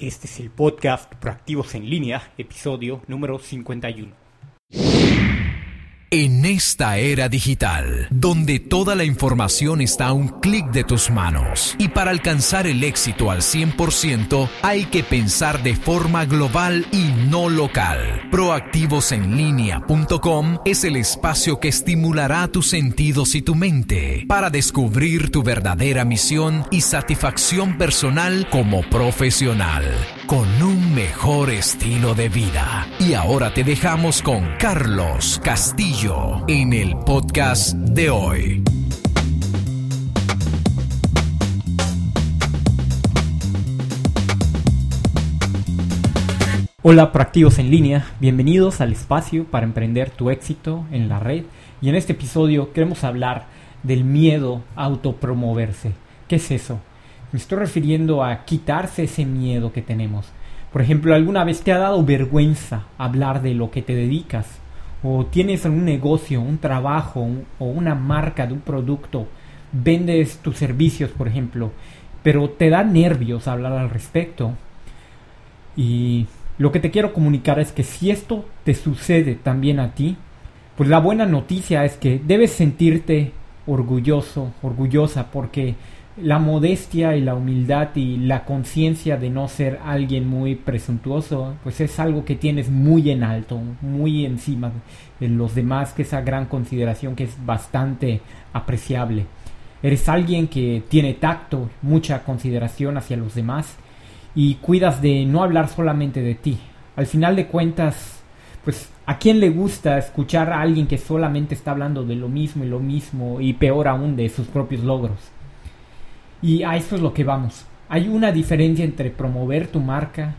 Este es el podcast Proactivos en línea, episodio número 51. En esta era digital, donde toda la información está a un clic de tus manos, y para alcanzar el éxito al 100% hay que pensar de forma global y no local. Proactivosenlinea.com es el espacio que estimulará tus sentidos y tu mente para descubrir tu verdadera misión y satisfacción personal como profesional, con un mejor estilo de vida. Y ahora te dejamos con Carlos Castillo en el podcast de hoy. Hola proactivos en línea, bienvenidos al espacio para emprender tu éxito en la red y en este episodio queremos hablar del miedo a autopromoverse. ¿Qué es eso? Me estoy refiriendo a quitarse ese miedo que tenemos. Por ejemplo, ¿alguna vez te ha dado vergüenza hablar de lo que te dedicas? O tienes un negocio, un trabajo o una marca de un producto, vendes tus servicios, por ejemplo, pero te da nervios hablar al respecto. Y lo que te quiero comunicar es que si esto te sucede también a ti, pues la buena noticia es que debes sentirte orgulloso, orgullosa, porque la modestia y la humildad y la conciencia de no ser alguien muy presuntuoso, pues es algo que tienes muy en alto, muy encima de los demás, que esa gran consideración que es bastante apreciable. Eres alguien que tiene tacto, mucha consideración hacia los demás y cuidas de no hablar solamente de ti. Al final de cuentas, pues a quién le gusta escuchar a alguien que solamente está hablando de lo mismo y lo mismo y peor aún de sus propios logros. Y a esto es lo que vamos. Hay una diferencia entre promover tu marca,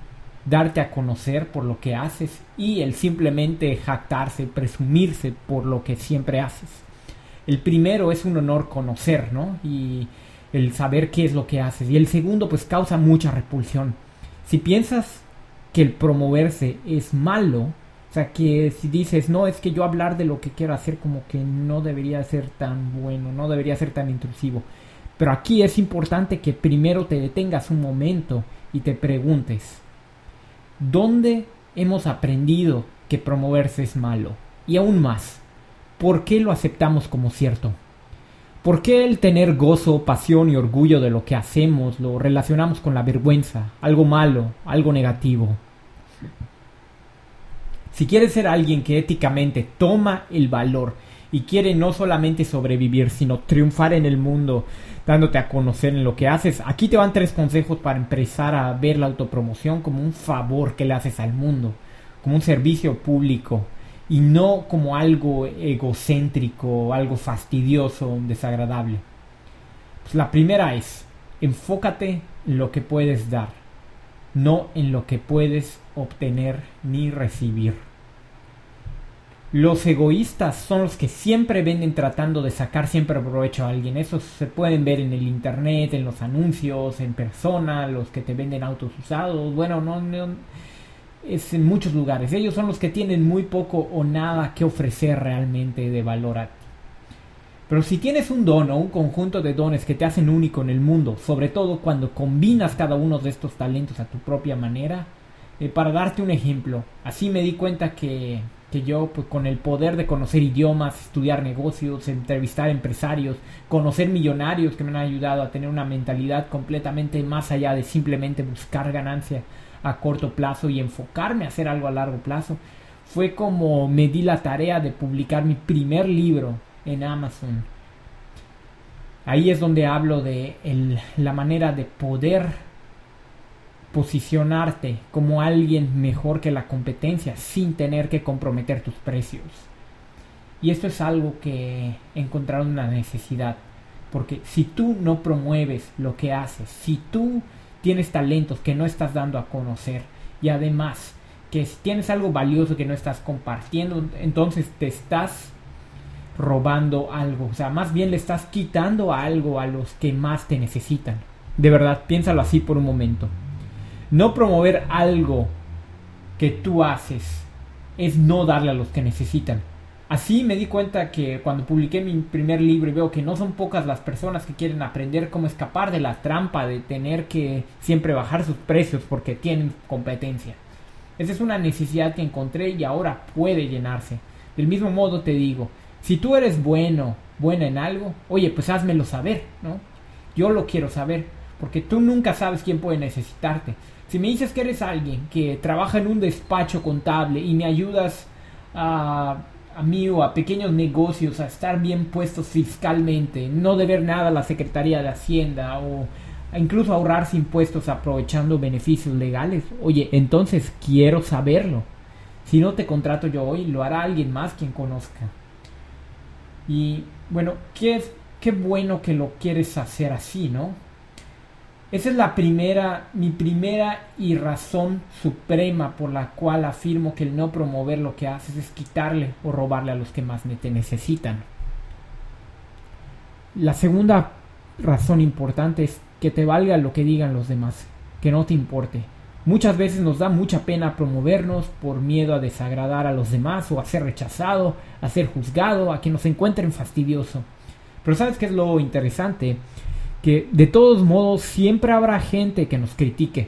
darte a conocer por lo que haces y el simplemente jactarse, presumirse por lo que siempre haces. El primero es un honor conocer, ¿no? Y el saber qué es lo que haces. Y el segundo pues causa mucha repulsión. Si piensas que el promoverse es malo, o sea que si dices, no, es que yo hablar de lo que quiero hacer como que no debería ser tan bueno, no debería ser tan intrusivo. Pero aquí es importante que primero te detengas un momento y te preguntes, ¿dónde hemos aprendido que promoverse es malo? Y aún más, ¿por qué lo aceptamos como cierto? ¿Por qué el tener gozo, pasión y orgullo de lo que hacemos lo relacionamos con la vergüenza, algo malo, algo negativo? Si quieres ser alguien que éticamente toma el valor y quiere no solamente sobrevivir, sino triunfar en el mundo, dándote a conocer en lo que haces. Aquí te van tres consejos para empezar a ver la autopromoción como un favor que le haces al mundo, como un servicio público y no como algo egocéntrico, algo fastidioso, desagradable. Pues la primera es, enfócate en lo que puedes dar, no en lo que puedes obtener ni recibir. Los egoístas son los que siempre venden tratando de sacar siempre provecho a alguien. Eso se pueden ver en el internet, en los anuncios, en persona, los que te venden autos usados. Bueno, no, es en muchos lugares. Ellos son los que tienen muy poco o nada que ofrecer realmente de valor a ti. Pero si tienes un don o un conjunto de dones que te hacen único en el mundo, sobre todo cuando combinas cada uno de estos talentos a tu propia manera, eh, para darte un ejemplo, así me di cuenta que que yo pues con el poder de conocer idiomas, estudiar negocios, entrevistar empresarios, conocer millonarios que me han ayudado a tener una mentalidad completamente más allá de simplemente buscar ganancia a corto plazo y enfocarme a hacer algo a largo plazo, fue como me di la tarea de publicar mi primer libro en Amazon. Ahí es donde hablo de la manera de poder posicionarte como alguien mejor que la competencia sin tener que comprometer tus precios. Y esto es algo que encontraron una necesidad. Porque si tú no promueves lo que haces, si tú tienes talentos que no estás dando a conocer y además que si tienes algo valioso que no estás compartiendo, entonces te estás robando algo. O sea, más bien le estás quitando algo a los que más te necesitan. De verdad, piénsalo así por un momento. No promover algo que tú haces es no darle a los que necesitan. Así me di cuenta que cuando publiqué mi primer libro y veo que no son pocas las personas que quieren aprender cómo escapar de la trampa de tener que siempre bajar sus precios porque tienen competencia. Esa es una necesidad que encontré y ahora puede llenarse. Del mismo modo te digo, si tú eres bueno, buena en algo, oye, pues házmelo saber, ¿no? Yo lo quiero saber, porque tú nunca sabes quién puede necesitarte. Si me dices que eres alguien que trabaja en un despacho contable y me ayudas a a mí o a pequeños negocios a estar bien puestos fiscalmente, no deber nada a la Secretaría de Hacienda o incluso ahorrarse impuestos aprovechando beneficios legales. Oye, entonces quiero saberlo. Si no te contrato yo hoy, lo hará alguien más quien conozca. Y bueno, qué, qué bueno que lo quieres hacer así, ¿no? Esa es la primera, mi primera y razón suprema por la cual afirmo que el no promover lo que haces es quitarle o robarle a los que más te necesitan. La segunda razón importante es que te valga lo que digan los demás, que no te importe. Muchas veces nos da mucha pena promovernos por miedo a desagradar a los demás o a ser rechazado, a ser juzgado, a que nos encuentren fastidioso. Pero ¿sabes qué es lo interesante? Que de todos modos siempre habrá gente que nos critique.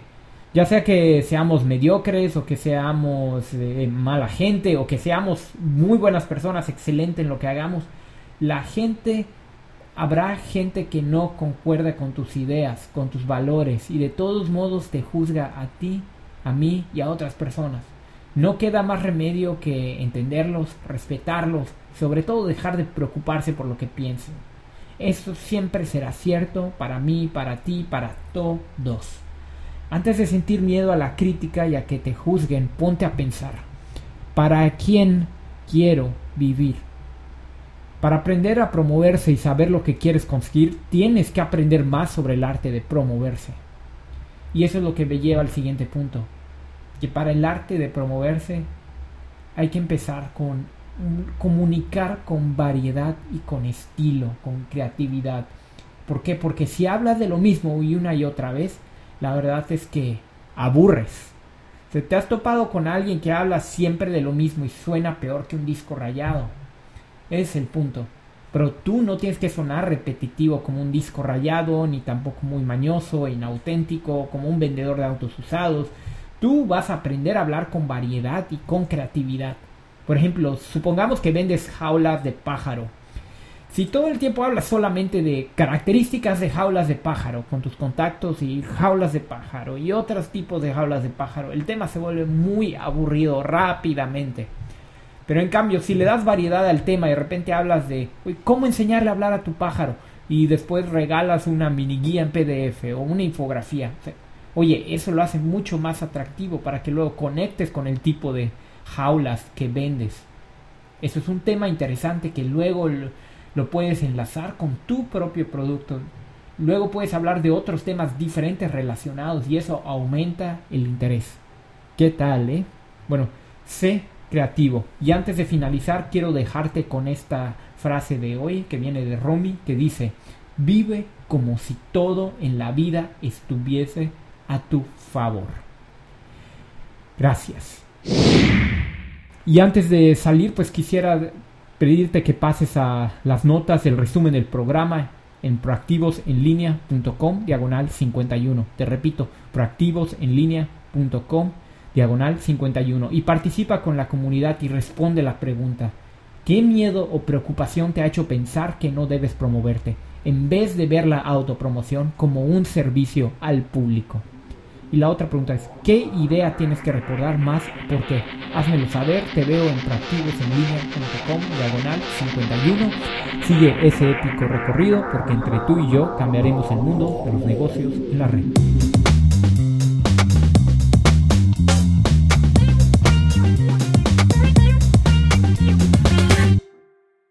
Ya sea que seamos mediocres o que seamos eh, mala gente o que seamos muy buenas personas, excelentes en lo que hagamos, la gente, habrá gente que no concuerda con tus ideas, con tus valores y de todos modos te juzga a ti, a mí y a otras personas. No queda más remedio que entenderlos, respetarlos, sobre todo dejar de preocuparse por lo que piensen. Eso siempre será cierto para mí, para ti, para todos. Antes de sentir miedo a la crítica y a que te juzguen, ponte a pensar, ¿para quién quiero vivir? Para aprender a promoverse y saber lo que quieres conseguir, tienes que aprender más sobre el arte de promoverse. Y eso es lo que me lleva al siguiente punto, que para el arte de promoverse hay que empezar con comunicar con variedad y con estilo, con creatividad. ¿Por qué? Porque si hablas de lo mismo y una y otra vez, la verdad es que aburres. Se te has topado con alguien que habla siempre de lo mismo y suena peor que un disco rayado. Ese es el punto. Pero tú no tienes que sonar repetitivo como un disco rayado, ni tampoco muy mañoso, inauténtico, como un vendedor de autos usados. Tú vas a aprender a hablar con variedad y con creatividad. Por ejemplo, supongamos que vendes jaulas de pájaro. Si todo el tiempo hablas solamente de características de jaulas de pájaro con tus contactos y jaulas de pájaro y otros tipos de jaulas de pájaro, el tema se vuelve muy aburrido rápidamente. Pero en cambio, si le das variedad al tema y de repente hablas de cómo enseñarle a hablar a tu pájaro y después regalas una mini guía en PDF o una infografía, oye, eso lo hace mucho más atractivo para que luego conectes con el tipo de, jaulas que vendes. Eso es un tema interesante que luego lo, puedes enlazar con tu propio producto. Luego puedes hablar de otros temas diferentes relacionados y eso aumenta el interés. ¿Qué tal, eh? Bueno, sé creativo. Y antes de finalizar, quiero dejarte con esta frase de hoy que viene de Romy que dice: Vive como si todo en la vida estuviese a tu favor. Gracias. Y antes de salir, pues quisiera pedirte que pases a las notas, el resumen del programa en proactivosenlinea.com diagonal 51. Te repito, proactivosenlinea.com diagonal 51. Y participa con la comunidad y responde la pregunta. ¿Qué miedo o preocupación te ha hecho pensar que no debes promoverte, en vez de ver la autopromoción como un servicio al público? Y la otra pregunta es, ¿qué idea tienes que recordar más? Porque házmelo saber, te veo en proactivosenlinea.com, diagonal 51. Sigue ese épico recorrido porque entre tú y yo cambiaremos el mundo de los negocios en la red.